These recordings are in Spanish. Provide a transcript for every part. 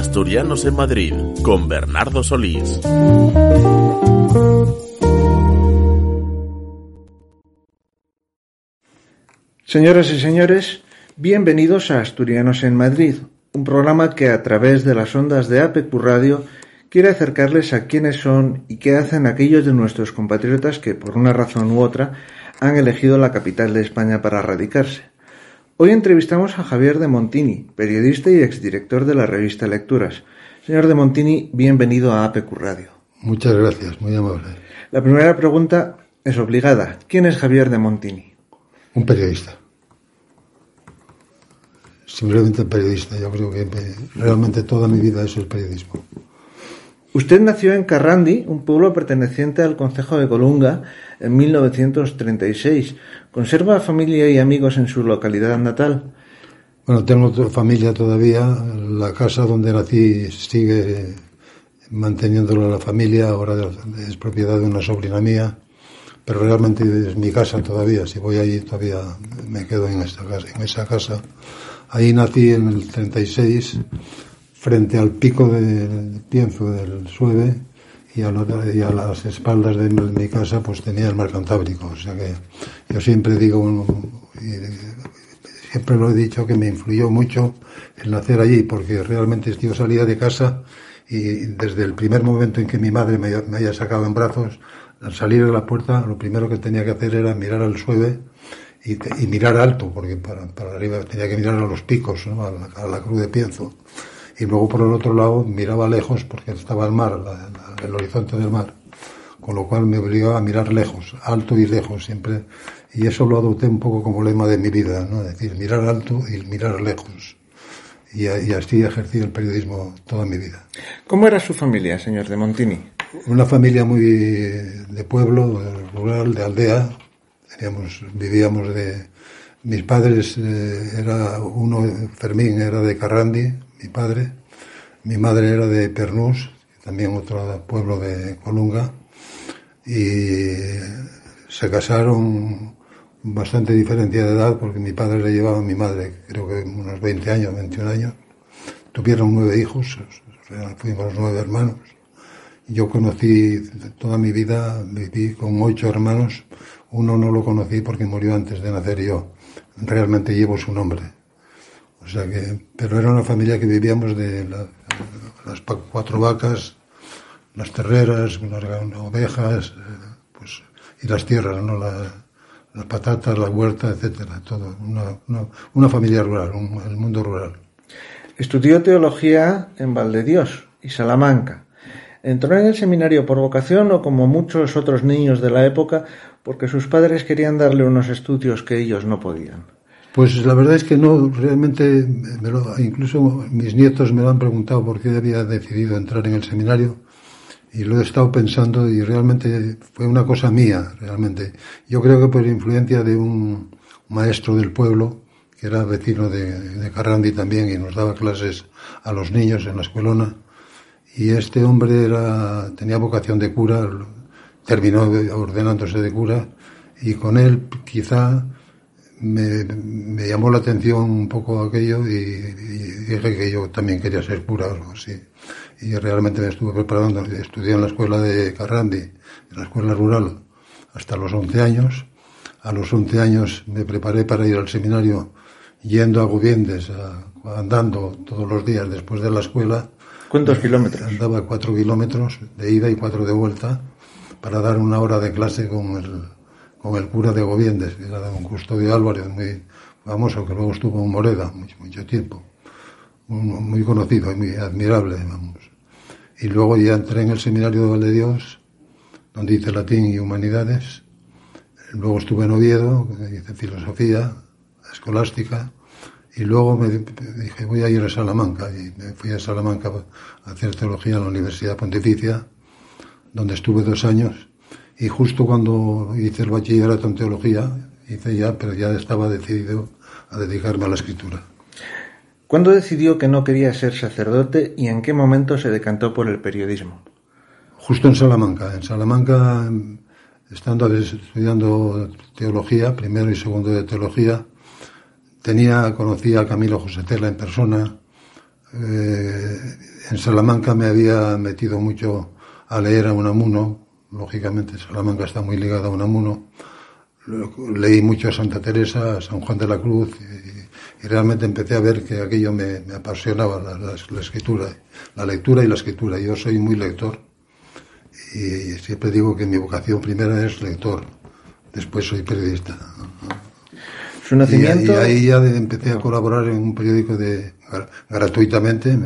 Asturianos en Madrid con Bernardo Solís. Señoras y señores, bienvenidos a Asturianos en Madrid, un programa que a través de las ondas de APQ Radio quiere acercarles a quiénes son y qué hacen aquellos de nuestros compatriotas que, por una razón u otra, han elegido la capital de España para radicarse. Hoy entrevistamos a Javier de Montini, periodista y exdirector de la revista Lecturas. Señor de Montini, bienvenido a APQ Radio. Muchas gracias, muy amable. La primera pregunta es obligada. ¿Quién es Javier de Montini? Un periodista. Simplemente periodista. Yo creo que realmente toda mi vida es el periodismo. Usted nació en Carrandi, un pueblo perteneciente al concejo de Colunga, en 1936. ¿Conserva familia y amigos en su localidad natal? Bueno, tengo familia todavía. La casa donde nací sigue manteniéndolo la familia. Ahora es propiedad de una sobrina mía. Pero realmente es mi casa todavía. Si voy allí todavía me quedo en, esta casa, en esa casa. Ahí nací en el 36 frente al pico del Pienzo del Sueve y a, las espaldas de mi casa pues tenía el mar Cantábrico. O sea que yo siempre digo, siempre lo he dicho, que me influyó mucho el nacer allí, porque realmente yo salía de casa y desde el primer momento en que mi madre me, haya sacado en brazos, al salir de la puerta, lo primero que tenía que hacer era mirar al Sueve y, mirar alto, porque para, arriba tenía que mirar a los picos, a, la, a la cruz de Pienzo y luego por el otro lado miraba lejos porque estaba el mar, el horizonte del mar, con lo cual me obligaba a mirar lejos, alto y lejos siempre, y eso lo adopté un poco como lema de mi vida, ¿no? es decir, mirar alto y mirar lejos. Y, y así ejercí el periodismo toda mi vida. ¿Cómo era su familia, señor de Montini? Una familia muy de pueblo, rural, de aldea. Teníamos, vivíamos de, mis padres eh, era uno Fermín era de Carrandi mi padre. Mi madre era de Pernús, también otro pueblo de Colunga, y se casaron bastante diferencia de edad porque mi padre le llevaba a mi madre, creo que unos 20 años, 21 años. Tuvieron nueve hijos, fuimos nueve hermanos. Yo conocí toda mi vida, viví con ocho hermanos. Uno no lo conocí porque murió antes de nacer yo. Realmente llevo su nombre, o sea que, pero era una familia que vivíamos de las cuatro vacas, las terreras, las ovejas, eh, pues, y las tierras, ¿no? las patatas, la huerta, etcétera, todo. Una, familia rural, el mundo rural. Estudió teología en Valdedios y Salamanca. Entró en el seminario por vocación o como muchos otros niños de la época porque sus padres querían darle unos estudios que ellos no podían. Pues la verdad es que no, realmente, incluso mis nietos me lo han preguntado por qué había decidido entrar en el seminario y lo he estado pensando y realmente fue una cosa mía, realmente. Yo creo que por influencia de un maestro del pueblo, que era vecino de, de Carrandi también y nos daba clases a los niños en la escuelona, y este hombre era, tenía vocación de cura, terminó ordenándose de cura, y con él quizá me, me, llamó la atención un poco aquello y, dije que yo también quería ser cura o algo así. Y realmente me estuve preparando, estudié en la escuela de Carrandi, en la escuela rural, hasta los 11 años. A los 11 años me preparé para ir al seminario yendo a Gubiendes, andando todos los días después de la escuela. ¿Cuántos kilómetros? Andaba cuatro kilómetros de ida y cuatro de vuelta para dar una hora de clase con el, con el cura de Goviendes, que era un custodio Álvarez, muy famoso, que luego estuvo en Moreda mucho, mucho tiempo, muy, conocido y muy admirable, vamos. Y luego ya entré en el seminario de Valdedios, donde hice latín y humanidades. Luego estuve en Oviedo, hice filosofía escolástica, Y luego me dije, voy a ir a Salamanca. Y me fui a Salamanca a hacer teología en la Universidad Pontificia, donde estuve dos años. Y justo cuando hice el bachillerato en teología, hice ya, pero ya estaba decidido a dedicarme a la escritura. ¿Cuándo decidió que no quería ser sacerdote y en qué momento se decantó por el periodismo? Justo en Salamanca. En Salamanca, estando estudiando teología, primero y segundo de teología, tenía, conocía a Camilo José Tela en persona. Eh, en Salamanca me había metido mucho a leer a Unamuno. Lógicamente, Salamanca está muy ligada a Unamuno. Leí mucho a Santa Teresa, a San Juan de la Cruz y, y realmente empecé a ver que aquello me, me apasionaba, la, la, la, escritura, la lectura y la escritura. Yo soy muy lector y siempre digo que mi vocación primera es lector, después soy periodista. Su nacimiento... Y, y ahí ya empecé a colaborar en un periódico de gratuitamente,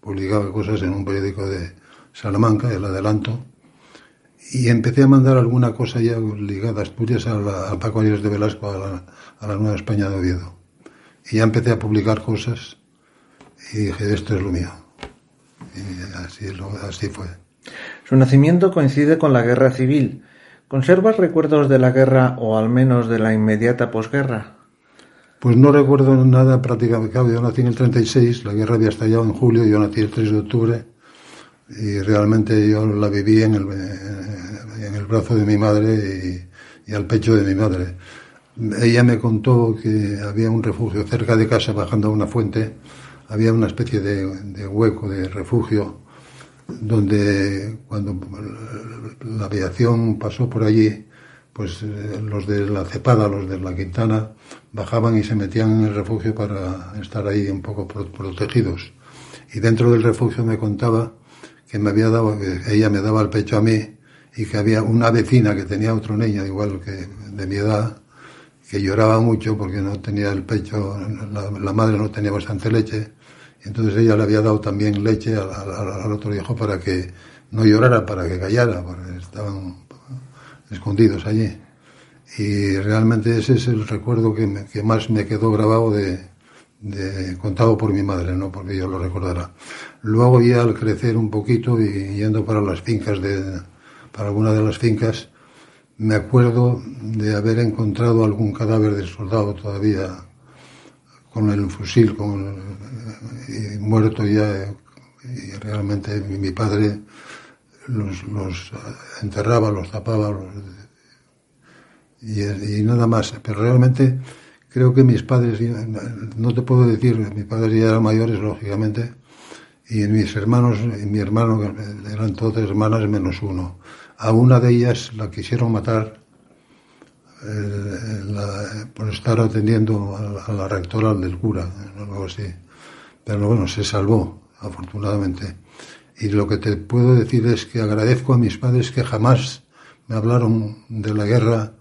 publicaba cosas en un periódico de Salamanca, el Adelanto, y empecé a mandar alguna cosa ya ligada a Asturias, a, la, a Paco Arias de Velasco, a la, a la Nueva España de Oviedo. Y ya empecé a publicar cosas y dije, esto es lo mío. Y así fue. Su nacimiento coincide con la guerra civil. ¿Conservas recuerdos de la guerra o al menos de la inmediata posguerra? Pues no recuerdo nada prácticamente. Yo nací en el 36, la guerra había estallado en julio, yo nací el 3 de octubre y realmente yo la viví en el, en el brazo de mi madre y, al pecho de mi madre ella me contó que había un refugio cerca de casa, bajando a una fuente, había una especie de, de hueco, de refugio, donde cuando la aviación pasó por allí, pues los de la cepada, los de la Quintana, bajaban y se metían en el refugio para estar ahí un poco protegidos. Y dentro del refugio me contaba que me había dado, ella me daba el pecho a mí y que había una vecina que tenía otro niño igual que de mi edad, que lloraba mucho porque no tenía el pecho, la, madre no tenía bastante leche, y entonces ella le había dado también leche al, otro hijo para que no llorara, para que callara, porque estaban escondidos allí. Y realmente ese es el recuerdo que, que más me quedó grabado de, de, contado por mi madre, no porque yo lo recordara. Luego ya al crecer un poquito y yendo para las fincas de, para alguna de las fincas, me acuerdo de haber encontrado algún cadáver del soldado todavía con el fusil, con y muerto ya, y realmente mi padre los, los, enterraba, los tapaba, los, y, y, nada más. Pero realmente creo que mis padres, no te puedo decir, mis padres ya eran mayores, lógicamente, y mis hermanos, mi hermano, eran todas hermanas menos uno a una de ellas la quisieron matar eh, por estar atendiendo a la, a la, rectora del cura, algo así. Pero bueno, se salvó, afortunadamente. Y lo que te puedo decir es que agradezco a mis padres que jamás me hablaron de la guerra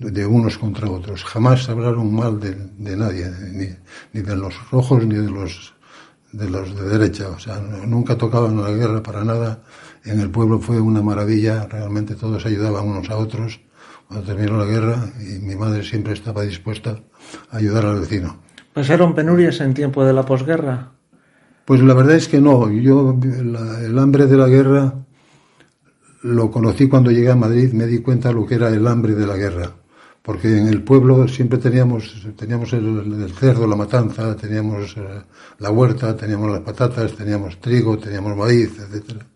de unos contra otros. Jamás hablaron mal de, de nadie, ni, ni, de los rojos ni de los de los de derecha. O sea, nunca tocaban la guerra para nada en el pueblo fue una maravilla, realmente todos ayudaban unos a otros cuando terminó la guerra y mi madre siempre estaba dispuesta a ayudar al vecino. ¿Pasaron penurias en tiempo de la posguerra? Pues la verdad es que no. Yo la, el hambre de la guerra lo conocí cuando llegué a Madrid, me di cuenta lo que era el hambre de la guerra. Porque en el pueblo siempre teníamos, teníamos el, cerdo, la matanza, teníamos eh, la huerta, teníamos las patatas, teníamos trigo, teníamos maíz, etcétera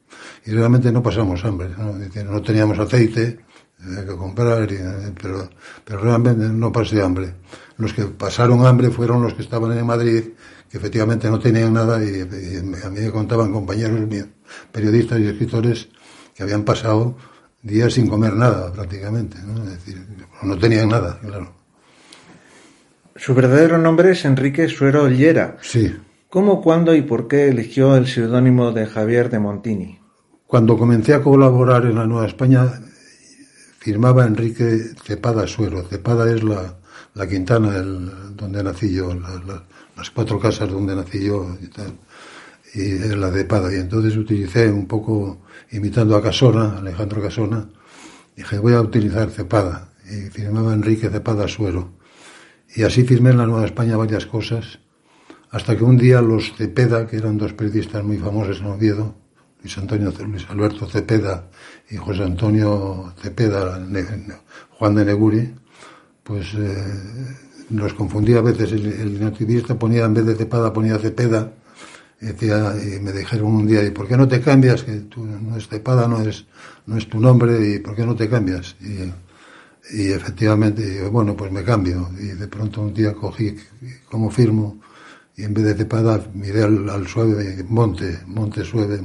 y realmente no pasamos hambre, no, no teníamos aceite eh, que comprar, y, eh, pero, pero realmente no pasé hambre. Los que pasaron hambre fueron los que estaban en Madrid, que efectivamente no tenían nada y, y a mí me contaban compañeros míos, periodistas y escritores que habían pasado días sin comer nada prácticamente, ¿no? Es decir, no tenían nada, claro. Su verdadero nombre es Enrique Suero Llera. Sí. ¿Cómo, cuándo y por qué eligió el seudónimo de Javier de Montini? Cuando comencé a colaborar en la Nueva España, firmaba Enrique Cepada Suero. Cepada es la, la Quintana el, donde nací yo, la, la, las cuatro casas donde nací yo y tal, y la de Pada. Y entonces utilicé un poco, imitando a Casona, Alejandro Casona, dije, voy a utilizar Cepada. Y firmaba Enrique Cepada Suero. Y así firmé en la Nueva España varias cosas hasta que un día los Cepeda, que eran dos periodistas muy famosos en Oviedo, Luis Antonio, Luis Alberto Cepeda y José Antonio Cepeda, Juan de Neguri, pues eh, los confundía a veces. El, el ponía, en vez de Cepeda, ponía Cepeda. Y, decía, y me dijeron un día, ¿y por qué no te cambias? Que tú no es Cepeda, no es, no es tu nombre, ¿y por qué no te cambias? Y, y efectivamente, bueno, pues me cambio. Y de pronto un día cogí como firmo y en vez de Cepada miré al, suave Monte, Monte Suave,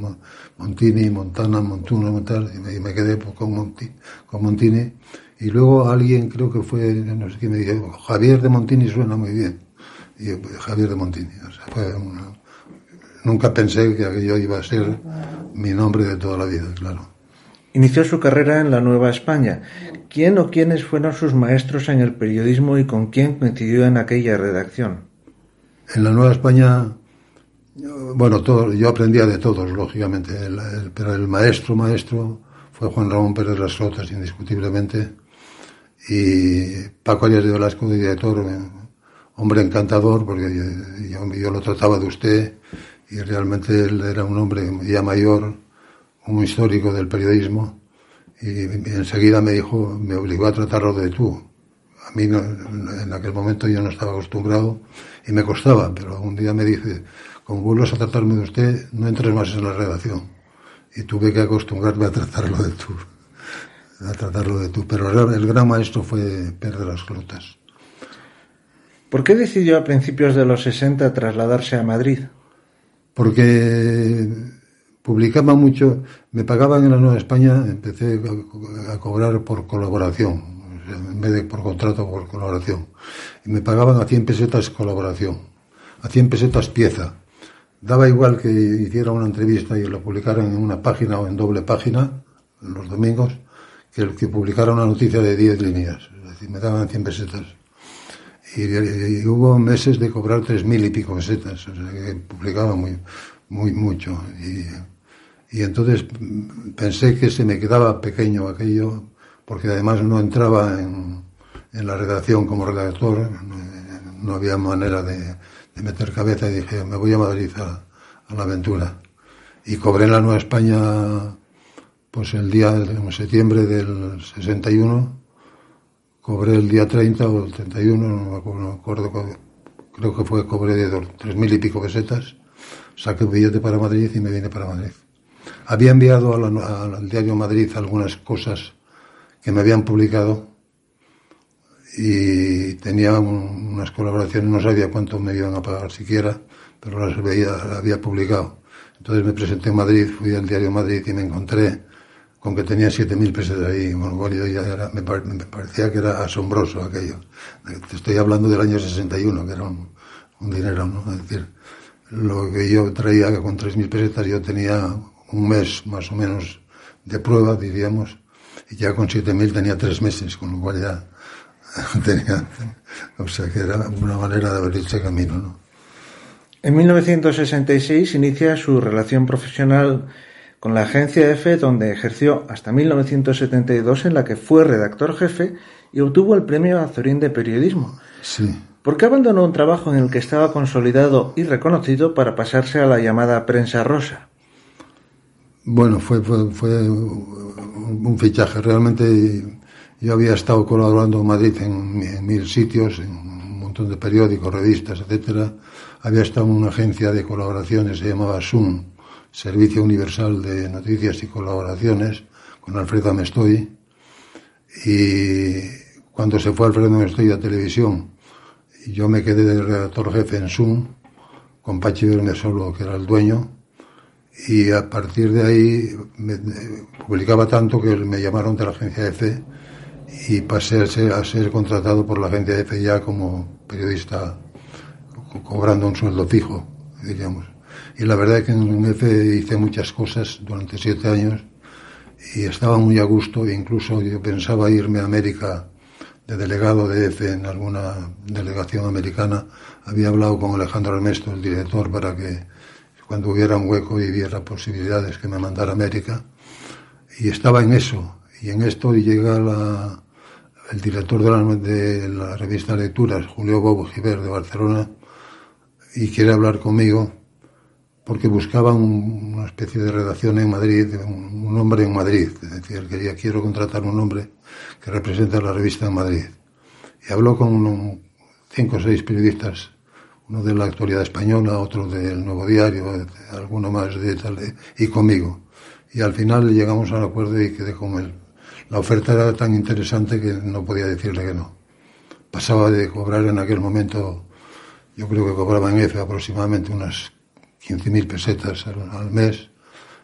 Montini, Montana, Montuno, Montal, y me, quedé con, Monti, con Montini. Y luego alguien, creo que fue, no sé quién me dijo, Javier de Montini suena muy bien. Y pues, Javier de Montini. O sea, fue nunca pensé que aquello iba a ser mi nombre de toda la vida, claro. Inició su carrera en la Nueva España. ¿Quién o quiénes fueron sus maestros en el periodismo y con quién coincidió en aquella redacción? En la Nueva España, bueno, todo, yo aprendía de todos, lógicamente, pero el maestro, maestro, fue Juan Ramón Pérez Las Rotas, indiscutiblemente, y Paco Arias de Velasco, director, hombre encantador, porque yo, lo trataba de usted, y realmente él era un hombre ya mayor, un histórico del periodismo, y enseguida me dijo, me obligó a tratarlo de tú. A mí en aquel momento yo no estaba acostumbrado y me costaba, pero un día me dice, como vuelvas a tratarme de usted, no entres más en la redacción. Y tuve que acostumbrarme a tratarlo de tú, a tratarlo de tú. Pero el gran maestro fue Pedro de las Clotas. ¿Por qué decidió a principios de los 60 trasladarse a Madrid? Porque publicaba mucho, me pagaban en la Nueva España, empecé a cobrar por colaboración, en vez de por contrato por colaboración. Y me pagaban a 100 pesetas colaboración, a 100 pesetas pieza. Daba igual que hiciera una entrevista y lo publicaran en una página o en doble página, los domingos, que el que publicara una noticia de 10 líneas. Es decir, me daban 100 pesetas. Y, hubo meses de cobrar tres mil y pico pesetas, o sea que publicaba muy, muy mucho. Y, y entonces pensé que se me quedaba pequeño aquello porque además no entraba en, la redacción como redactor, no, había manera de, meter cabeza y dije, me voy a Madrid a, la aventura. Y cobré en la Nueva España, pues el día, de septiembre del 61, cobré el día 30 o el 31, no me acuerdo, creo que fue, cobré de tres mil y pico pesetas, saqué un billete para Madrid y me vine para Madrid. Había enviado al diario Madrid algunas cosas que me habían publicado y tenía unas colaboraciones, no sabía cuánto me iban a pagar siquiera, pero las las había publicado. Entonces me presenté en Madrid, fui al diario Madrid y me encontré con que tenía 7.000 pesos ahí, cual yo ya era, me, parecía que era asombroso aquello. Te estoy hablando del año 61, que era un, dinero, ¿no? Es decir, lo que yo traía con 3.000 pesetas, yo tenía un mes más o menos de prueba, diríamos, y ya con 7.000 tenía tres meses, con lo cual ya tenía, o sea que era una manera de abrirse camino, ¿no? En 1966 inicia su relación profesional con la agencia EFE, donde ejerció hasta 1972, en la que fue redactor jefe y obtuvo el premio Azorín de Periodismo. Sí. ¿Por qué abandonó un trabajo en el que estaba consolidado y reconocido para pasarse a la llamada prensa rosa? Bueno, fue, fue, fue un fichaje. Realmente yo había estado colaborando en Madrid en, mil sitios, en un montón de periódicos, revistas, etcétera. Había estado en una agencia de colaboraciones, se llamaba SUN, Servicio Universal de Noticias y Colaboraciones, con Alfredo Amestoy. Y cuando se fue Alfredo Amestoy a televisión, yo me quedé de redactor jefe en SUN, con Pachi Solo, que era el dueño, y a partir de ahí me, publicaba tanto que me llamaron de la agencia EFE y pasé a ser, a ser contratado por la agencia EFE ya como periodista cobrando un sueldo fijo, diríamos. Y la verdad es que en EFE hice muchas cosas durante siete años y estaba muy a gusto, e incluso yo pensaba irme a América de delegado de EFE en alguna delegación americana. Había hablado con Alejandro Ernesto, el director, para que cuando hubiera un hueco y hubiera posibilidades que me mandara a América. Y estaba en eso. Y en esto llega el director de la, de la, revista Lecturas, Julio Bobo Giver de Barcelona, y quiere hablar conmigo porque buscaba una especie de redacción en Madrid, un, hombre en Madrid. Es decir, quería, quiero contratar un hombre que represente la revista en Madrid. Y habló con cinco o seis periodistas, uno de la actualidad española, otro del Nuevo Diario, alguno más de tal, y conmigo. Y al final llegamos al acuerdo y quedé con él. La oferta era tan interesante que no podía decirle que no. Pasaba de cobrar en aquel momento, yo creo que cobraba en EFE aproximadamente unas 15.000 pesetas al, mes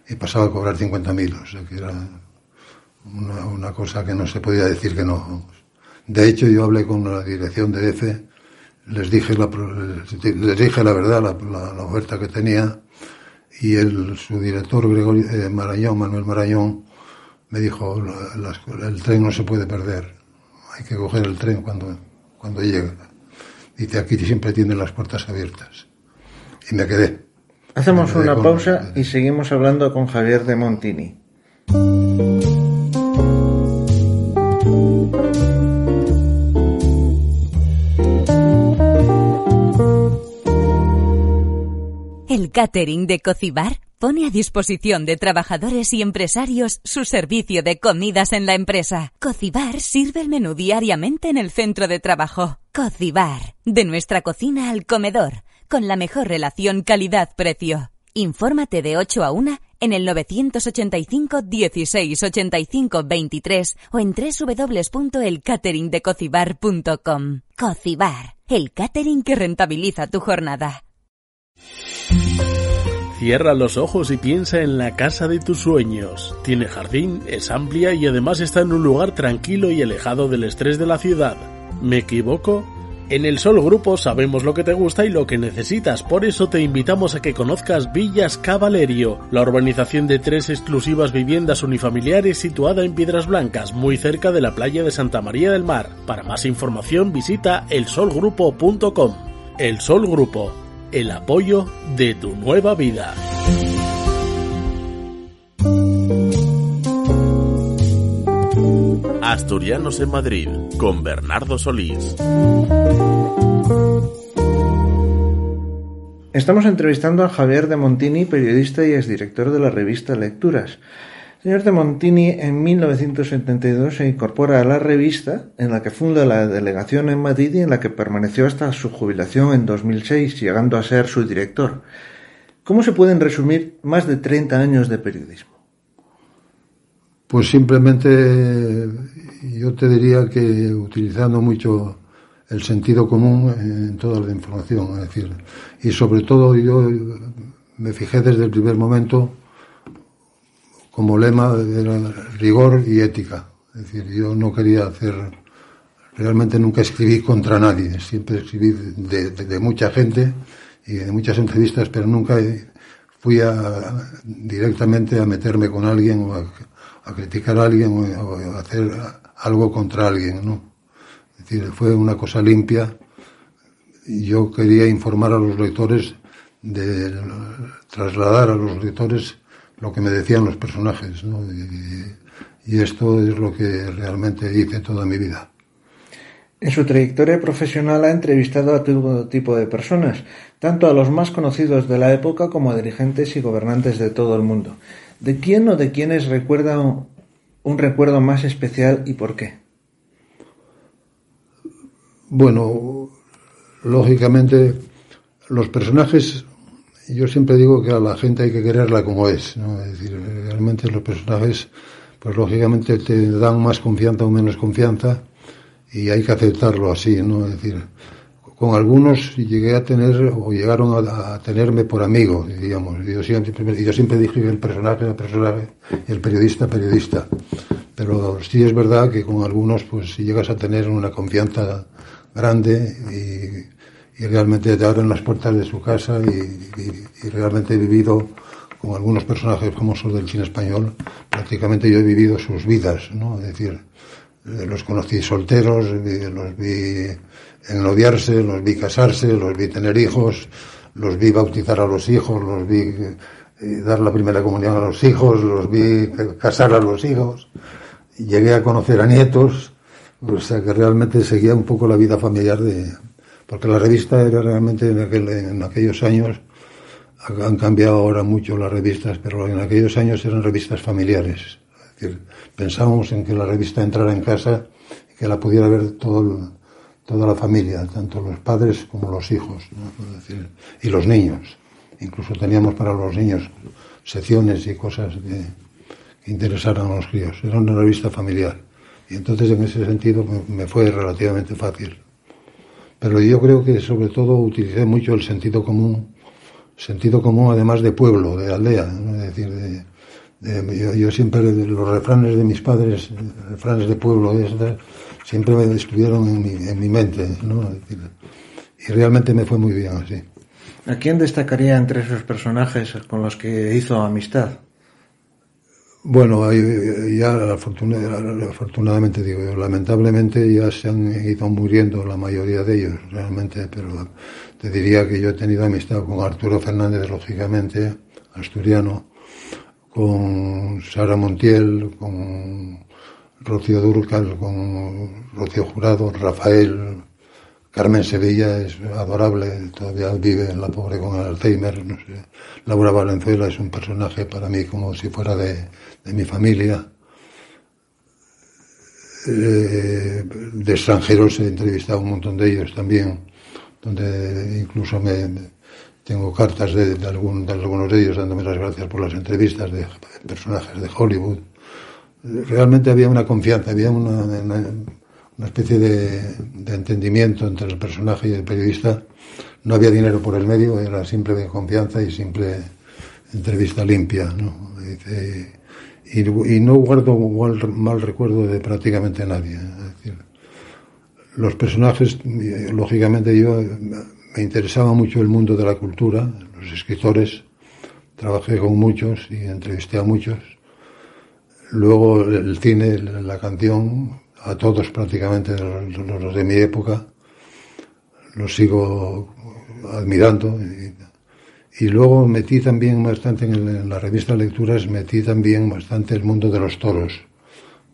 y pasaba a cobrar 50.000, o sea que era una, cosa que no se podía decir que no. De hecho, yo hablé con la dirección de EFE, les dije la, verdad, la, oferta que tenía, y el, su director Gregorio eh, Marañón, Manuel Marañón, me dijo, el tren no se puede perder, hay que coger el tren cuando, cuando llegue. Dice, aquí siempre tienen las puertas abiertas. Y me quedé. Hacemos una pausa y seguimos hablando con Javier de Montini. El catering de Cocibar pone a disposición de trabajadores y empresarios su servicio de comidas en la empresa. Cocibar sirve el menú diariamente en el centro de trabajo. Cocibar, de nuestra cocina al comedor con la mejor relación calidad-precio. Infórmate de 8 a 1 en el 985 16 85 23 o en www.elcateringdecocibar.com. Cocibar, el catering que rentabiliza tu jornada. Cierra los ojos y piensa en la casa de tus sueños. Tiene jardín, es amplia y además está en un lugar tranquilo y alejado del estrés de la ciudad. ¿Me equivoco? En el Sol Grupo sabemos lo que te gusta y lo que necesitas, por eso te invitamos a que conozcas Villas Cavalerio, la urbanización de tres exclusivas viviendas unifamiliares situada en Piedras Blancas, muy cerca de la playa de Santa María del Mar. Para más información visita elsolgrupo.com. El Sol Grupo, el apoyo de tu nueva vida. Asturianos en Madrid con Bernardo Solís. Estamos entrevistando a Javier de Montini, periodista y exdirector de la revista Lecturas. Señor de Montini, en 1972 se incorpora a la revista, en la que funda la delegación en Madrid y en la que permaneció hasta su jubilación en 2006, llegando a ser su director. ¿Cómo se pueden resumir más de 30 años de periodismo? Pues simplemente yo te diría que utilizando mucho el sentido común en toda la información, es decir, y sobre todo yo me fijé desde el primer momento como lema de rigor y ética. Es decir, yo no quería hacer, realmente nunca escribí contra nadie, siempre escribí de, mucha gente y de muchas entrevistas, pero nunca fui directamente a meterme con alguien o a, a criticar a alguien o hacer algo contra alguien, ¿no? Es decir, fue una cosa limpia. Yo quería informar a los lectores, de trasladar a los lectores lo que me decían los personajes, ¿no? Y, y esto es lo que realmente hice toda mi vida. En su trayectoria profesional ha entrevistado a todo tipo de personas, tanto a los más conocidos de la época como a dirigentes y gobernantes de todo el mundo. ¿De quién o de quiénes recuerda un recuerdo más especial y por qué? Bueno, lógicamente los personajes, yo siempre digo que a la gente hay que quererla como es, ¿no? Es decir, realmente los personajes, pues lógicamente te dan más confianza o menos confianza y hay que aceptarlo así, ¿no? Es decir, con algunos llegué a tener o llegaron a, tenerme por amigo, digamos. Yo siempre, yo siempre dije que el personaje era personaje el periodista periodista. Pero sí es verdad que con algunos pues llegas a tener una confianza grande y, y realmente te abren las puertas de su casa y, realmente he vivido con algunos personajes famosos del cine español, prácticamente yo he vivido sus vidas, ¿no? Es decir, eh, los conocí solteros, los vi ennoviarse, los vi casarse, los vi tener hijos, los vi bautizar a los hijos, los vi eh, dar la primera comunión a los hijos, los vi casar a los hijos, llegué a conocer a nietos, o sea que realmente seguía un poco la vida familiar de, porque la revista era realmente en, aquel, en aquellos años, han cambiado ahora mucho las revistas, pero en aquellos años eran revistas familiares. Es decir, pensábamos en que la revista entrara en casa y que la pudiera ver todo toda la familia, tanto los padres como los hijos, y los niños. Incluso teníamos para los niños secciones y cosas que, interesaran a los críos. Era una revista familiar. Y entonces en ese sentido me, fue relativamente fácil. Pero yo creo que sobre todo utilicé mucho el sentido común, sentido común además de pueblo, de aldea, es decir, de, yo, siempre los refranes de mis padres, refranes de pueblo, siempre me estuvieron en mi, en mi mente, ¿no? y realmente me fue muy bien así. ¿A quién destacaría entre esos personajes con los que hizo amistad? Bueno, ya afortunadamente digo, lamentablemente ya se han ido muriendo la mayoría de ellos, realmente, pero te diría que yo he tenido amistad con Arturo Fernández, lógicamente, asturiano, con Sara Montiel, con Rocío Durcal, con Rocío Jurado, Rafael, Carmen Sevilla es adorable, todavía vive la pobre con Alzheimer, no sé. Laura Valenzuela es un personaje para mí como si fuera de, de mi familia. Eh, de extranjeros he entrevistado un montón de ellos también, donde incluso me, tengo cartas de, de, algún, de, algunos de ellos dándome las gracias por las entrevistas de personajes de Hollywood. Realmente había una confianza, había una, una, especie de, entendimiento entre el personaje y el periodista. No había dinero por el medio, era simple confianza y simple entrevista limpia. ¿no? Y, no guardo mal, mal, recuerdo de prácticamente nadie. Los personajes, lógicamente yo me interesaba mucho el mundo de la cultura, los escritores, trabajé con muchos y entrevisté a muchos. Luego el cine, la canción, a todos prácticamente los, de mi época, los sigo admirando. Y, luego metí también bastante en, la revista Lecturas, metí también bastante el mundo de los toros.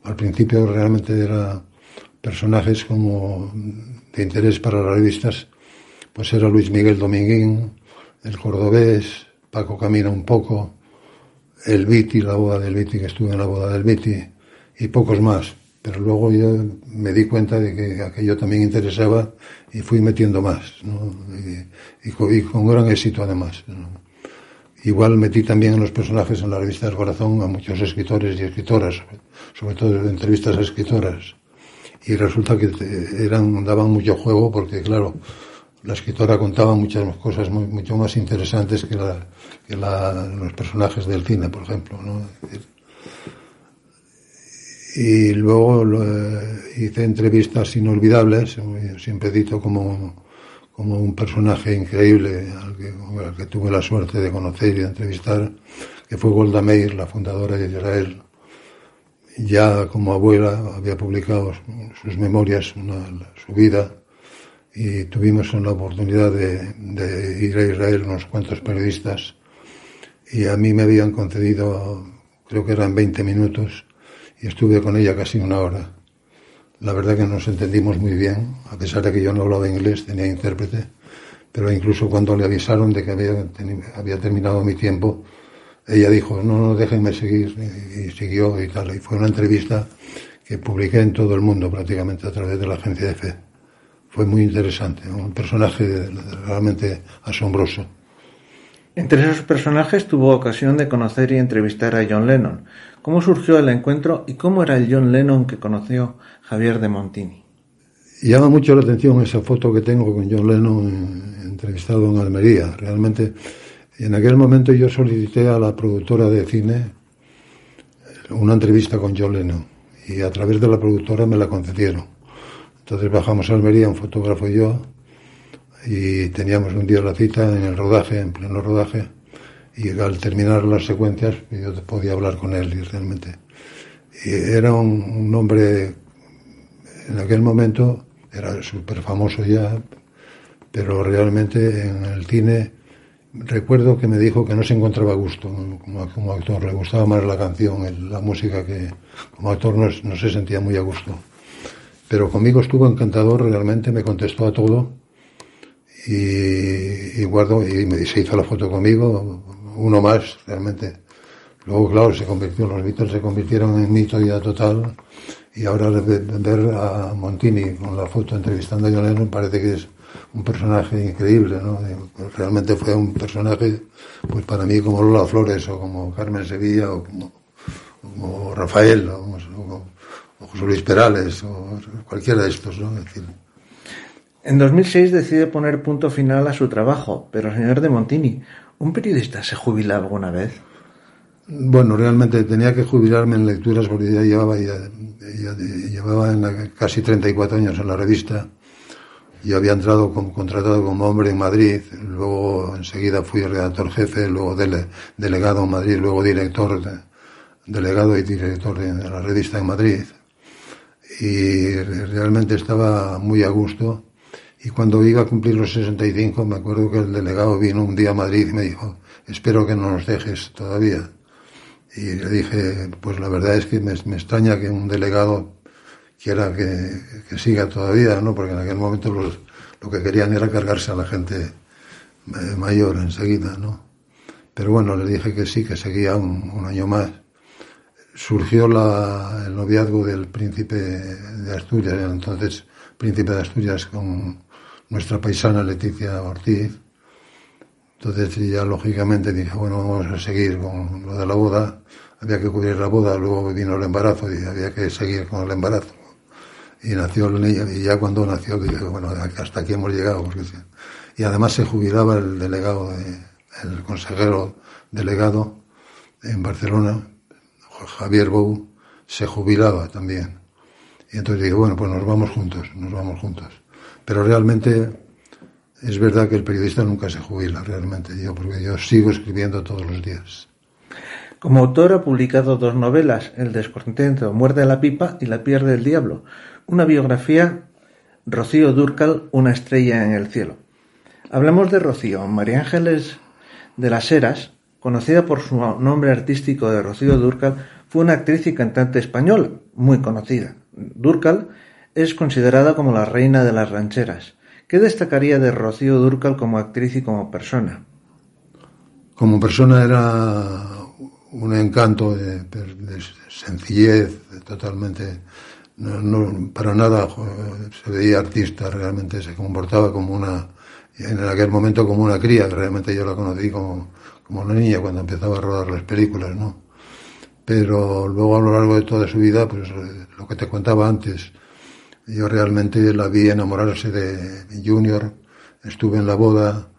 Al principio realmente era personajes como de interés para las revistas, pues era Luis Miguel Dominguín, el cordobés, Paco Camina un poco, el Viti, la boda del Viti, que estuve en la boda del Viti, y pocos más. Pero luego yo me di cuenta de que aquello también interesaba y fui metiendo más, ¿no? y, con, y, gran éxito además. ¿no? Igual metí también en los personajes en la revista del corazón a muchos escritores y escritoras, sobre todo entrevistas a escritoras. Y resulta que eran, daban mucho juego porque, claro, la escritora contaba muchas cosas mucho más interesantes que, los personajes del cine, por ejemplo. ¿no? y luego eh, hice entrevistas inolvidables, siempre dito como, como un personaje increíble al que, al que, tuve la suerte de conocer y de entrevistar, que fue Golda Meir, la fundadora de Israel. Ya como abuela había publicado sus memorias, una, su vida, y tuvimos la oportunidad de, ir a Israel unos cuantos periodistas, y a mí me habían concedido, creo que eran 20 minutos, y estuve con ella casi una hora. La verdad que nos entendimos muy bien, a pesar de que yo no hablaba inglés, tenía intérprete, pero incluso cuando le avisaron de que había, había terminado mi tiempo, ella dijo, no, no, déjenme seguir, y, y, siguió y tal. Y fue una entrevista que publiqué en todo el mundo prácticamente a través de la agencia de fe. Fue muy interesante, un personaje realmente asombroso. Entre esos personajes tuvo ocasión de conocer y entrevistar a John Lennon. ¿Cómo surgió el encuentro y cómo era el John Lennon que conoció Javier de Montini? Llama mucho la atención esa foto que tengo con John Lennon entrevistado en Almería. Realmente, en aquel momento yo solicité a la productora de cine una entrevista con John Lennon y a través de la productora me la concedieron. Entonces bajamos a Almería, un fotógrafo y yo, y teníamos un día la cita en el rodaje, en pleno rodaje, y al terminar las secuencias yo podía hablar con él y realmente y era un, hombre en aquel momento era súper famoso ya pero realmente en el cine recuerdo que me dijo que no se encontraba a gusto como, actor le gustaba más la canción la música que como actor no se sentía muy a gusto pero conmigo estuvo encantador realmente me contestó a todo y, guardo, y me, se hizo la foto conmigo, uno más, realmente. Luego, claro, se convirtió, los Beatles se convirtieron en mito ya total, y ahora ver a Montini con la foto entrevistando a John Lennon parece que es un personaje increíble, ¿no? Realmente fue un personaje, pues para mí como Lola Flores o como Carmen Sevilla o como, Rafael o, José Luis Perales o cualquiera de estos, ¿no? En 2006 decide poner punto final a su trabajo, pero señor de Montini, ¿un periodista se jubila alguna vez? Bueno, realmente tenía que jubilarme en lecturas porque ya llevaba, ya, llevaba casi 34 años en la revista. y había entrado como contratado como hombre en Madrid, luego enseguida fui redactor jefe, luego delegado en Madrid, luego director, delegado y director de la revista en Madrid. Y realmente estaba muy a gusto y cuando iba a cumplir los 65, me acuerdo que el delegado vino un día a Madrid y me dijo, espero que no nos dejes todavía. Y le dije, pues la verdad es que me, extraña que un delegado quiera que, siga todavía, ¿no? Porque en aquel momento lo que querían era cargarse a la gente eh, mayor enseguida, ¿no? Pero bueno, le dije que sí, que seguía un, año más. Surgió el noviazgo del príncipe de Asturias, entonces príncipe de Asturias con nuestra paisana Leticia Ortiz. Entonces ya lógicamente dije, bueno, vamos a seguir con lo de la boda. Había que cubrir la boda, luego vino el embarazo y había que seguir con el embarazo. Y nació el niño, y ya cuando nació dije, bueno, hasta aquí hemos llegado. Porque, y además se jubilaba el delegado, el consejero delegado en Barcelona, Javier Bou, se jubilaba también. Y entonces dije, bueno, pues nos vamos juntos, nos vamos juntos. Pero realmente es verdad que el periodista nunca se jubila, realmente, yo, porque yo sigo escribiendo todos los días. Como autor ha publicado dos novelas, El descontento muerde la pipa y La pierde el diablo, una biografía, Rocío Durcal, una estrella en el cielo. Hablamos de Rocío, María Ángeles de las Heras, conocida por su nombre artístico de Rocío Durcal, fue una actriz y cantante española muy conocida. Durcal es considerada como la reina de las rancheras. ¿Qué destacaría de Rocío Durcal como actriz y como persona? Como persona era un encanto de, sencillez, totalmente, no, para nada se veía artista, realmente se comportaba como una, en aquel momento como una cría, realmente yo la conocí como, como una niña cuando empezaba a rodar las películas, ¿no? Pero luego a lo largo de toda su vida, pues lo que te contaba antes, yo realmente la vi enamorarse de Junior, estuve en la boda,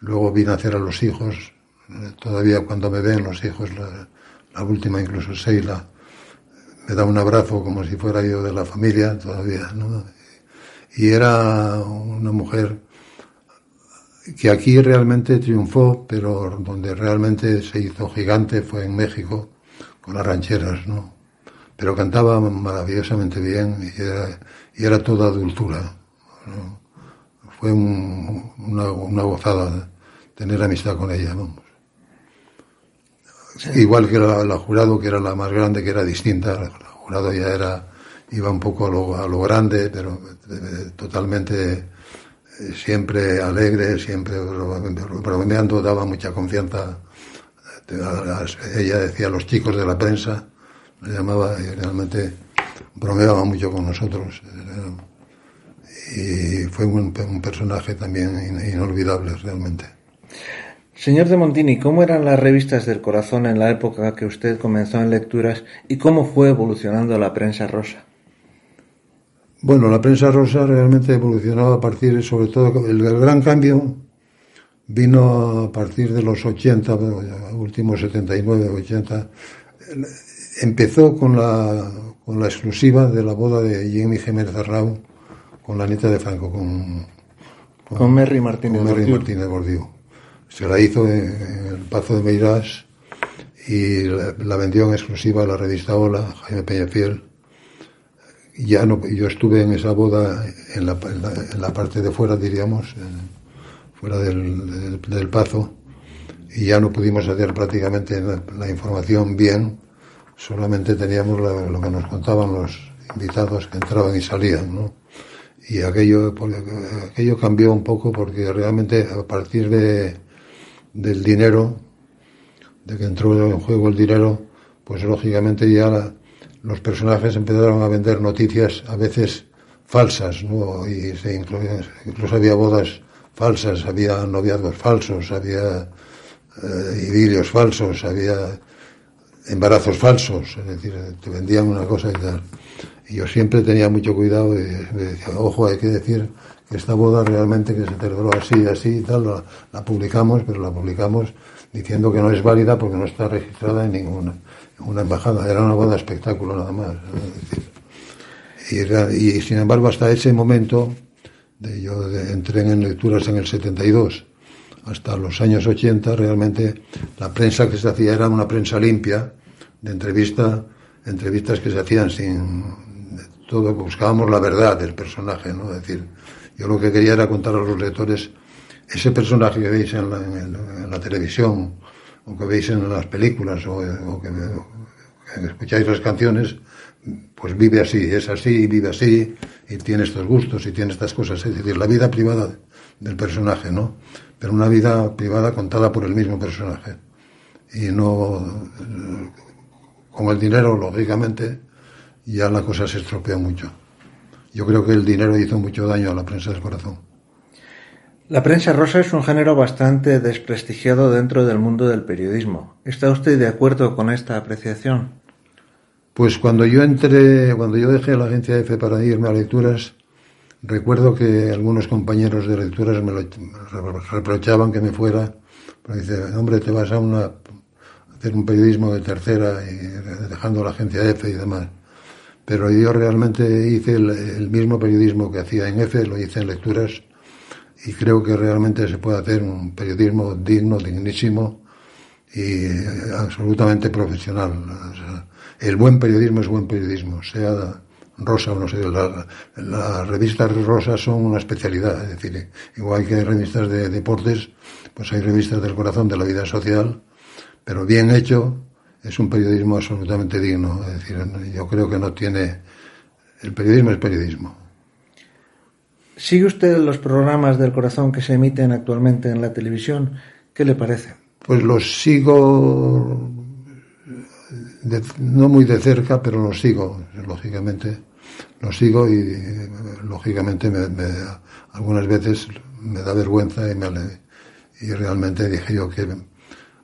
luego vi nacer a los hijos, todavía cuando me ven los hijos, la, última incluso Seila, me da un abrazo como si fuera yo de la familia todavía, ¿no? Y era una mujer que aquí realmente triunfó, pero donde realmente se hizo gigante fue en México, con las rancheras, ¿no? Pero cantaba maravillosamente bien y era, y era toda dulzura. Fue una, gozada tener amistad con ella. Igual que la, jurado, que era la más grande, que era distinta. La, jurado ya era, iba un poco a lo, a lo grande, pero eh, totalmente siempre alegre, siempre bromeando, daba mucha confianza. Ella decía los chicos de la prensa, le llamaba y realmente bromeaba mucho con nosotros. Y fue un, personaje también inolvidable realmente. Señor de Montini, ¿cómo eran las revistas del corazón en la época que usted comenzó en lecturas y cómo fue evolucionando la prensa rosa? Bueno, la prensa rosa realmente evolucionaba a partir, sobre todo, el, gran cambio vino a partir de los 80, últimos 79, 80. Empezó con la, con la exclusiva de la boda de Jimmy Jiménez Arrau con la nieta de Franco, con, con, Merry Martínez, con Se la hizo en, el Pazo de Meirás y la, vendió en exclusiva a la revista Hola, Jaime Peñafiel. Ya no, yo estuve en esa boda en la, en la, parte de fuera, diríamos, fuera del, del, Pazo, y ya no pudimos hacer prácticamente la información bien solamente teníamos lo, que nos contaban los invitados que entraban y salían, ¿no? y aquello, aquello cambió un poco porque realmente a partir de, del dinero, de que entró en juego el dinero, pues lógicamente ya los personajes empezaron a vender noticias a veces falsas, ¿no? Y se incluso había bodas falsas, había noviazgos falsos, había eh, idilios falsos, había embarazos falsos, es decir, te vendían una cosa y tal. Y yo siempre tenía mucho cuidado y decía, ojo, hay que decir que esta boda realmente que se celebró así, así y tal, la, publicamos, pero la publicamos diciendo que no es válida porque no está registrada en ninguna, una embajada. Era una boda espectáculo nada más. Y, y, sin embargo, hasta ese momento, de, yo entré en lecturas en el 72, hasta los años 80, realmente la prensa que se hacía era una prensa limpia, de entrevista, entrevistas que se hacían sin, todo buscábamos la verdad del personaje, ¿no? Es decir, yo lo que quería era contar a los lectores ese personaje que veis en la, televisión, o que veis en las películas, o, que, escucháis las canciones, pues vive así, es así, vive así, y tiene estos gustos, y tiene estas cosas. Es decir, la vida privada del personaje, ¿no? Pero una vida privada contada por el mismo personaje. Y no, con el dinero, lógicamente, ya la cosa se estropeó mucho. Yo creo que el dinero hizo mucho daño a la prensa del corazón. La prensa rosa es un género bastante desprestigiado dentro del mundo del periodismo. ¿Está usted de acuerdo con esta apreciación? Pues cuando yo entré, cuando yo dejé la agencia EFE para irme a lecturas, recuerdo que algunos compañeros de lecturas me reprochaban que me fuera, porque dice, hombre, te vas a una, hacer un periodismo de tercera y dejando la agencia EFE y demás pero yo realmente hice el, mismo periodismo que hacía en EFE, lo hice en lecturas y creo que realmente se puede hacer un periodismo digno, dignísimo y absolutamente profesional. el buen periodismo es buen periodismo, sea rosa o no sé, las revistas rosas son una especialidad, es decir, igual que hay revistas de deportes, pues hay revistas del corazón de la vida social, pero bien hecho, es un periodismo absolutamente digno. Es decir, yo creo que no tiene. El periodismo es periodismo. ¿Sigue usted los programas del corazón que se emiten actualmente en la televisión? ¿Qué le parece? Pues los sigo, no muy de cerca, pero los sigo, lógicamente. Los sigo y, lógicamente, algunas veces me da vergüenza y, me, y realmente dije yo que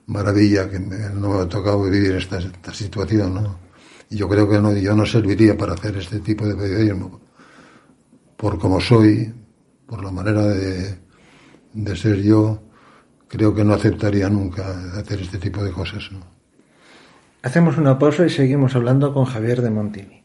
maravilla que no me ha tocado vivir esta, esta situación, ¿no? Y yo creo que no, yo no serviría para hacer este tipo de periodismo, por como soy, por la manera de, ser yo, creo que no aceptaría nunca hacer este tipo de cosas. Hacemos una pausa y seguimos hablando con Javier de Montini.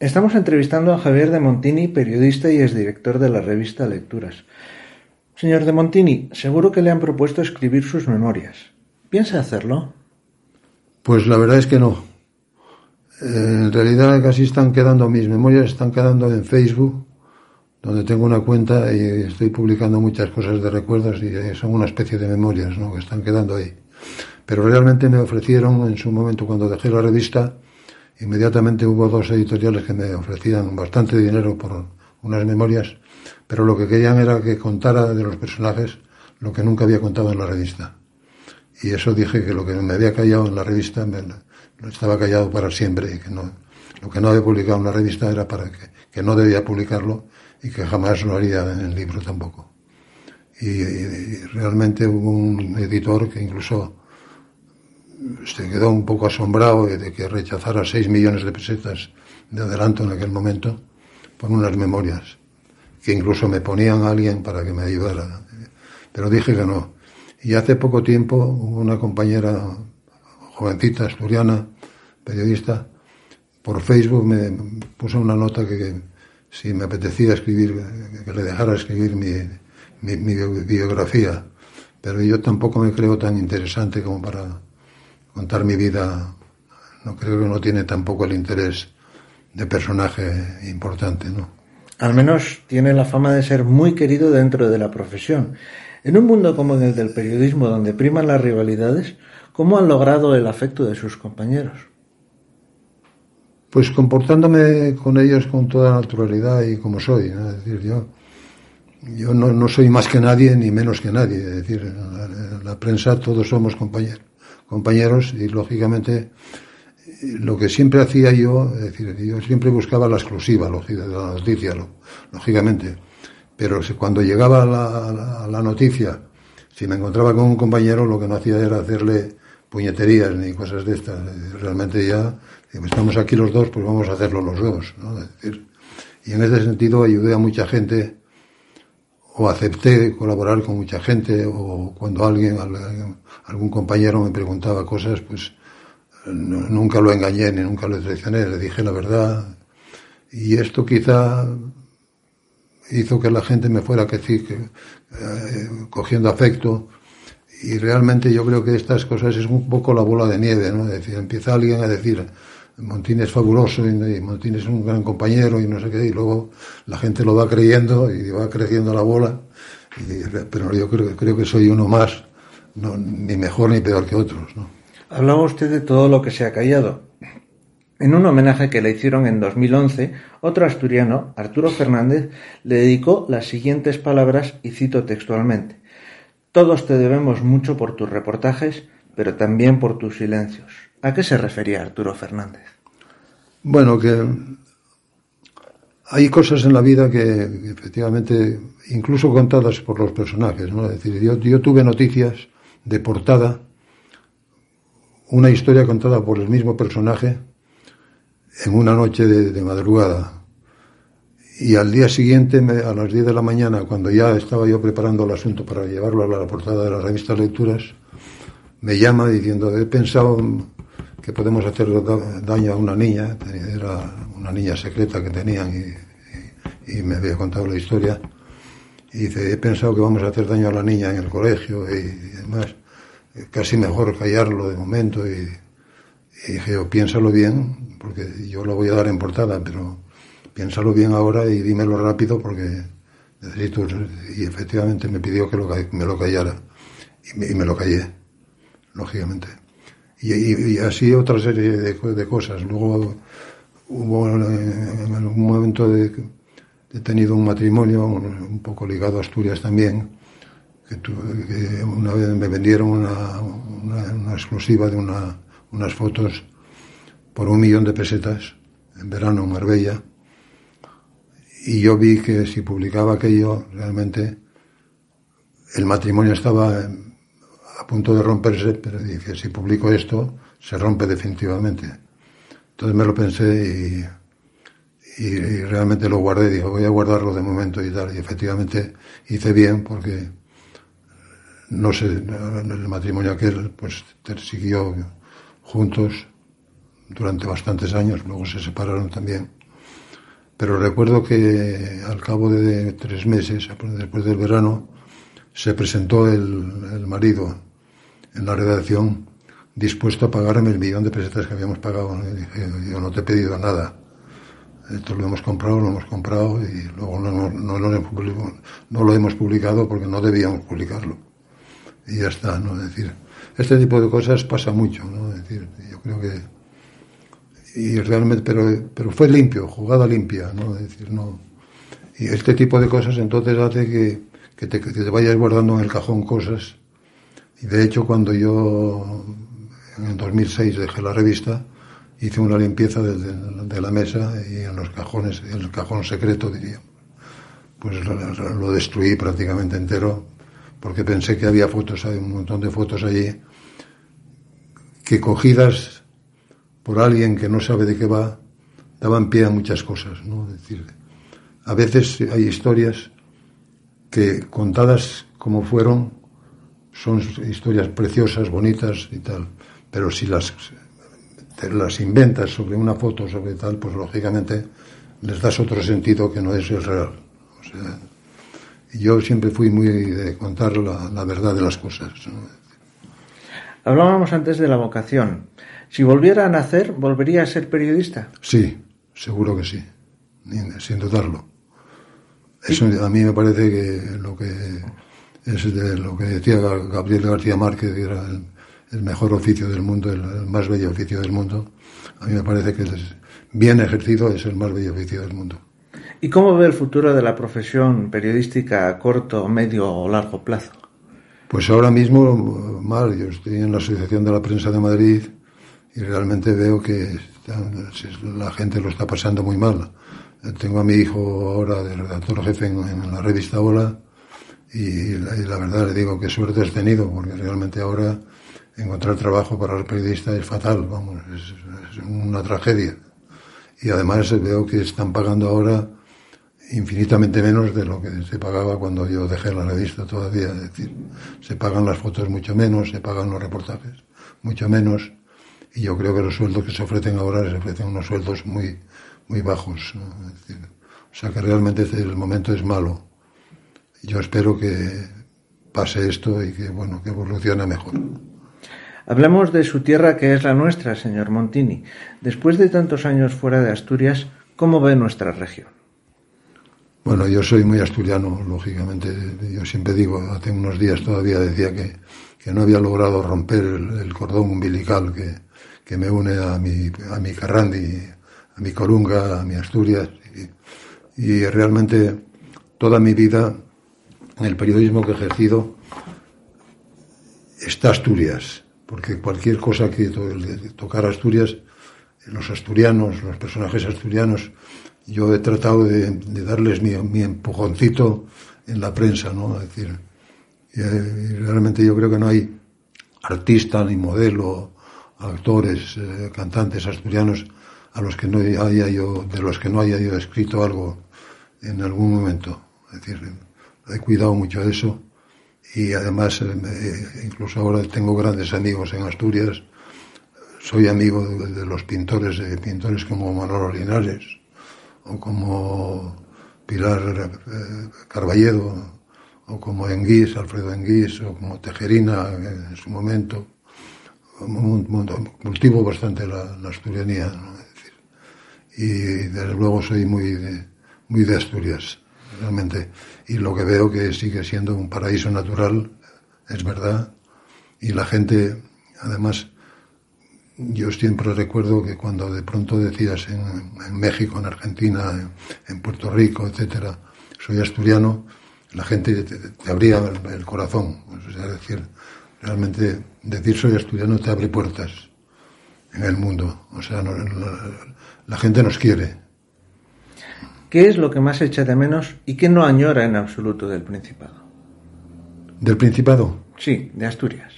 Estamos entrevistando a Javier de Montini, periodista y exdirector de la revista Lecturas. Señor de Montini, seguro que le han propuesto escribir sus memorias. ¿Piensa hacerlo? Pues la verdad es que no. Eh, en realidad casi están quedando mis memorias, están quedando en Facebook, donde tengo una cuenta y estoy publicando muchas cosas de recuerdos y son una especie de memorias ¿no? que están quedando ahí. Pero realmente me ofrecieron en su momento cuando dejé la revista Inmediatamente hubo dos editoriales que me ofrecían bastante dinero por unas memorias, pero lo que querían era que contara de los personajes lo que nunca había contado en la revista. Y eso dije que lo que me había callado en la revista me, estaba callado para siempre y que lo que no había publicado en la revista era para que no debía publicarlo y que jamás lo haría en el libro tampoco. Y, realmente hubo un editor que incluso se quedó un poco asombrado de que rechazara 6 millones de pesetas de adelanto en aquel momento por unas memorias, que incluso me ponían a alguien para que me ayudara. Pero dije que no. Y hace poco tiempo una compañera jovencita, asturiana, periodista, por Facebook me puso una nota que, si me apetecía escribir, que le dejara escribir mi, biografía. Pero yo tampoco me creo tan interesante como para contar mi vida. No creo que no tiene tampoco el interés de personaje importante, ¿no? Al menos tiene la fama de ser muy querido dentro de la profesión. En un mundo como el del periodismo, donde priman las rivalidades, ¿cómo han logrado el afecto de sus compañeros? Pues comportándome con ellos con toda naturalidad y como soy. Es decir, yo, yo no, no, soy más que nadie ni menos que nadie. Es decir, en la, prensa todos somos compañeros, compañeros y lógicamente lo que siempre hacía yo, es decir, yo siempre buscaba la exclusiva de la noticia, lógicamente. Pero cuando llegaba la, la, noticia, si me encontraba con un compañero, lo que no hacía era hacerle puñeterías ni cosas de estas. Realmente ya, estamos aquí los dos, pues vamos a hacerlo los dos. ¿no? decir, y en ese sentido ayudé a mucha gente, o acepté colaborar con mucha gente, o cuando alguien, algún compañero me preguntaba cosas, pues nunca lo engañé ni nunca lo traicioné, le dije la verdad. Y esto quizá hizo que la gente me fuera que, que eh, cogiendo afecto y realmente yo creo que estas cosas es un poco la bola de nieve, ¿no? Es decir, empieza alguien a decir Montín es fabuloso y, Montín es un gran compañero y no sé qué, y luego la gente lo va creyendo y va creciendo la bola, pero yo creo, creo que soy uno más, no, ni mejor ni peor que otros, ¿no? Hablaba usted de todo lo que se ha callado. En un homenaje que le hicieron en 2011, otro asturiano, Arturo Fernández, le dedicó las siguientes palabras y cito textualmente. Todos te debemos mucho por tus reportajes, pero también por tus silencios. ¿A qué se refería Arturo Fernández? Bueno, que hay cosas en la vida que efectivamente, incluso contadas por los personajes, ¿no? Es decir, yo, tuve noticias de portada una historia contada por el mismo personaje en una noche de, madrugada. Y al día siguiente, a las 10 de la mañana, cuando ya estaba yo preparando el asunto para llevarlo a la portada de la revista Lecturas, me llama diciendo, he pensado que podemos hacer daño a una niña, era una niña secreta que tenían y, me había contado la historia, y dice, he pensado que vamos a hacer daño a la niña en el colegio y demás. Casi mejor callarlo de momento y, dije yo, piénsalo bien, porque yo lo voy a dar en portada, pero piénsalo bien ahora y dímelo rápido porque necesito... Y efectivamente me pidió que lo, me lo callara. Y me, lo callé, lógicamente. Y, así otra serie de, cosas. Luego hubo en algún momento de, he tenido un matrimonio un poco ligado a Asturias también, que, una vez me vendieron una, exclusiva de unas fotos por un millón de pesetas en verano en Marbella y yo vi que si publicaba aquello realmente el matrimonio estaba punto de romperse, pero dije, si publico esto, se rompe definitivamente. Entonces me lo pensé y, realmente lo guardé, dije, voy a guardarlo de momento y tal. Y efectivamente hice bien porque no sé, el matrimonio aquel pues siguió juntos durante bastantes años, luego se separaron también. Pero recuerdo que al cabo de tres meses, después del verano, se presentó el, marido en la redacción dispuesto a pagarme el millón de pesetas que habíamos pagado. Dije, yo no te he pedido nada. Esto lo hemos comprado, lo hemos comprado y luego no, no, no lo hemos publicado porque no debíamos publicarlo y ya está, ¿no? Es decir, este tipo de cosas pasa mucho, ¿no? Es decir, yo creo que y realmente, pero, pero fue limpio, jugada limpia, ¿no? Es decir, no. Y este tipo de cosas entonces hace que, que, te, que te vayas guardando en el cajón cosas Y de hecho, cuando yo en el 2006 dejé la revista, hice una limpieza de, la mesa y en los cajones, el cajón secreto, diría. Pues lo, destruí prácticamente entero porque pensé que había fotos, hay un montón de fotos allí que cogidas por alguien que no sabe de qué va, daban pie a muchas cosas, ¿no? decir, a veces hay historias que contadas como fueron son historias preciosas, bonitas y tal, pero si las, las inventas sobre una foto, sobre tal, pues lógicamente les das otro sentido que no es el real. O sea, yo siempre fui muy de contar la, verdad de las cosas. Hablábamos antes de la vocación. Si volviera a nacer, ¿volvería a ser periodista? Sí, seguro que sí, sin dudarlo. Eso a mí me parece que lo que es de lo que decía Gabriel García Márquez, que era el, mejor oficio del mundo, el, más bello oficio del mundo. A mí me parece que bien ejercido es el más bello oficio del mundo. ¿Y cómo ve el futuro de la profesión periodística a corto, medio o largo plazo? Pues ahora mismo mal. Yo estoy en la Asociación de la Prensa de Madrid y realmente veo que la gente lo está pasando muy mal. Tengo a mi hijo ahora de redactor jefe en, la revista Hola y la, verdad le digo que suerte has tenido porque realmente ahora encontrar trabajo para el periodista es fatal, vamos, es una tragedia. Y además veo que están pagando ahora infinitamente menos de lo que se pagaba cuando yo dejé la revista todavía. Es decir, se pagan las fotos mucho menos, se pagan los reportajes mucho menos, y yo creo que los sueldos que se ofrecen ahora se ofrecen unos sueldos muy, muy bajos. o sea que realmente el momento es malo. Yo espero que pase esto y que, bueno, que evolucione mejor. Hablamos de su tierra que es la nuestra, señor Montini. Después de tantos años fuera de Asturias, ¿cómo ve nuestra región? Bueno, yo soy muy asturiano, lógicamente. Yo siempre digo, hace unos días todavía decía que, que no había logrado romper el, cordón umbilical que, que, me une a mi, a mi Carrandi, a mi Colunga, a mi Asturias. Y, y realmente toda mi vida en el periodismo que he ejercido está Asturias, porque cualquier cosa que tocar Asturias, los asturianos, los personajes asturianos, yo he tratado de, darles mi, empujoncito en la prensa, ¿no? Es decir, realmente yo creo que no hay artista ni modelo, actores, eh, cantantes asturianos a los que no haya yo, de los que no haya yo escrito algo en algún momento. Es decir, he cuidado mucho eso y además eh, incluso ahora tengo grandes amigos en Asturias. Soy amigo de, los pintores, pintores como Manolo Linares, o como Pilar eh, Carballedo, o como Enguís, Alfredo Enguís, o como Tejerina en su momento. Cultivo bastante la, asturianía, y desde luego soy muy de, muy de Asturias, realmente. Y lo que veo que sigue siendo un paraíso natural, es verdad, y la gente, además, yo siempre recuerdo que cuando de pronto decías en, México, en Argentina, en, Puerto Rico, etcétera, soy asturiano, la gente te, abría el, corazón. es decir, realmente decir soy asturiano te abre puertas en el mundo. O sea, la, gente nos quiere. ¿Qué es lo que más echa de menos y qué no añora en absoluto del Principado? ¿Del Principado? Sí, de Asturias.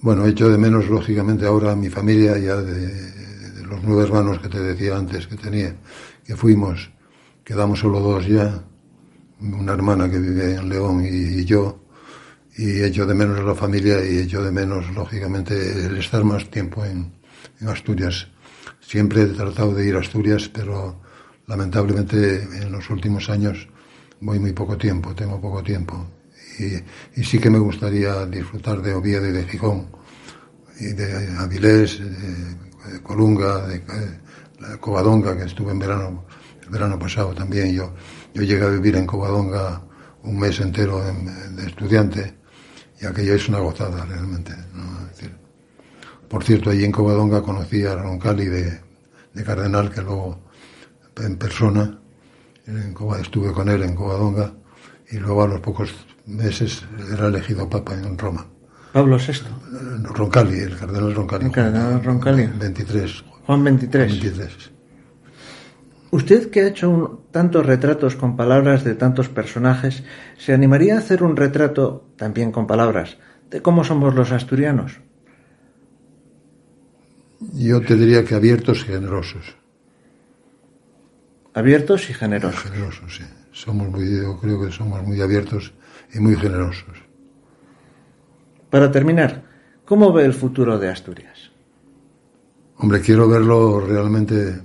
Bueno, echo de menos, lógicamente, ahora a mi familia, ya de, los nueve hermanos que te decía antes que tenía, que fuimos, quedamos solo dos ya, una hermana que vive en León y, yo, y echo de menos a la familia y echo de menos, lógicamente, el estar más tiempo en, en Asturias. Siempre he tratado de ir a Asturias, pero lamentablemente en los últimos años voy muy poco tiempo, tengo poco tiempo y, sí que me gustaría disfrutar de Oviedo y de Gijón, y de Avilés, de, Colunga, de, Covadonga, que estuve en verano, el verano pasado también. Yo, yo llegué a vivir en Covadonga un mes entero de estudiante y aquello es una gozada realmente. por cierto, allí en Covadonga conocí a Roncalli de, de Cardenal, que luego en persona, estuve con él en Covadonga y luego a los pocos meses era elegido papa en Roma. Pablo VI. Roncalli, el cardenal Roncalli. El cardenal Roncalli. 23. Juan 23. 23. Usted que ha hecho un- tantos retratos con palabras de tantos personajes, ¿se animaría a hacer un retrato, también con palabras, de cómo somos los asturianos? Yo te diría que abiertos y generosos. Abiertos y generosos. Generosos, sí. Somos muy, yo creo que somos muy abiertos y muy generosos. Para terminar, ¿cómo ve el futuro de Asturias? Hombre, quiero verlo realmente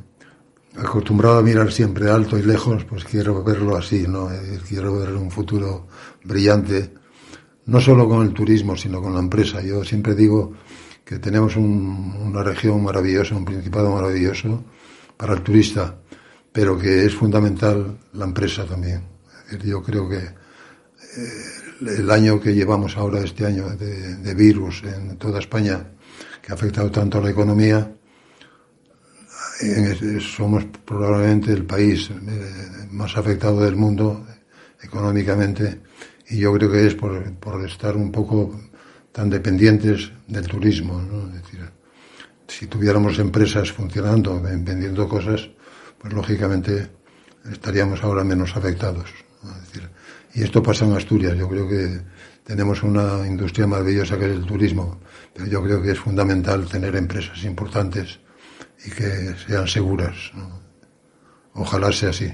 acostumbrado a mirar siempre alto y lejos, pues quiero verlo así, ¿no? Quiero ver un futuro brillante, no solo con el turismo, sino con la empresa. Yo siempre digo que tenemos un- una región maravillosa, un principado maravilloso para el turista, pero que es fundamental la empresa también. Yo creo que eh, el año que llevamos ahora, este año de, virus en toda España, que ha afectado tanto a la economía, somos probablemente el país eh, más afectado del mundo económicamente y yo creo que es por, estar un poco tan dependientes del turismo. si tuviéramos empresas funcionando, ven- vendiendo cosas, pues lógicamente estaríamos ahora menos afectados. y esto pasa en Asturias. Yo creo que tenemos una industria maravillosa que es el turismo, pero yo creo que es fundamental tener empresas importantes y que sean seguras. Ojalá sea así.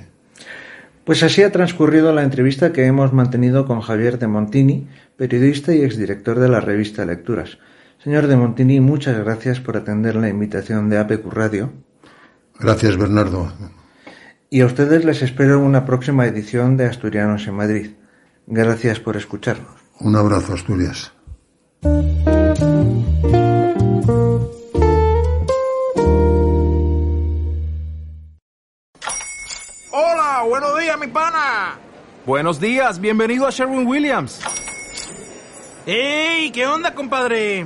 Pues así ha transcurrido la entrevista que hemos mantenido con Javier de Montini, periodista y exdirector de la revista Lecturas. Señor de Montini, muchas gracias por atender la invitación de APQ Radio Gracias, Bernardo. y a ustedes les espero en una próxima edición de Asturianos en Madrid. Gracias por escucharnos. Un abrazo, Asturias. Hola, buenos días, mi pana. Buenos días, bienvenido a Sherwin Williams. ¡Ey! ¿Qué onda, compadre?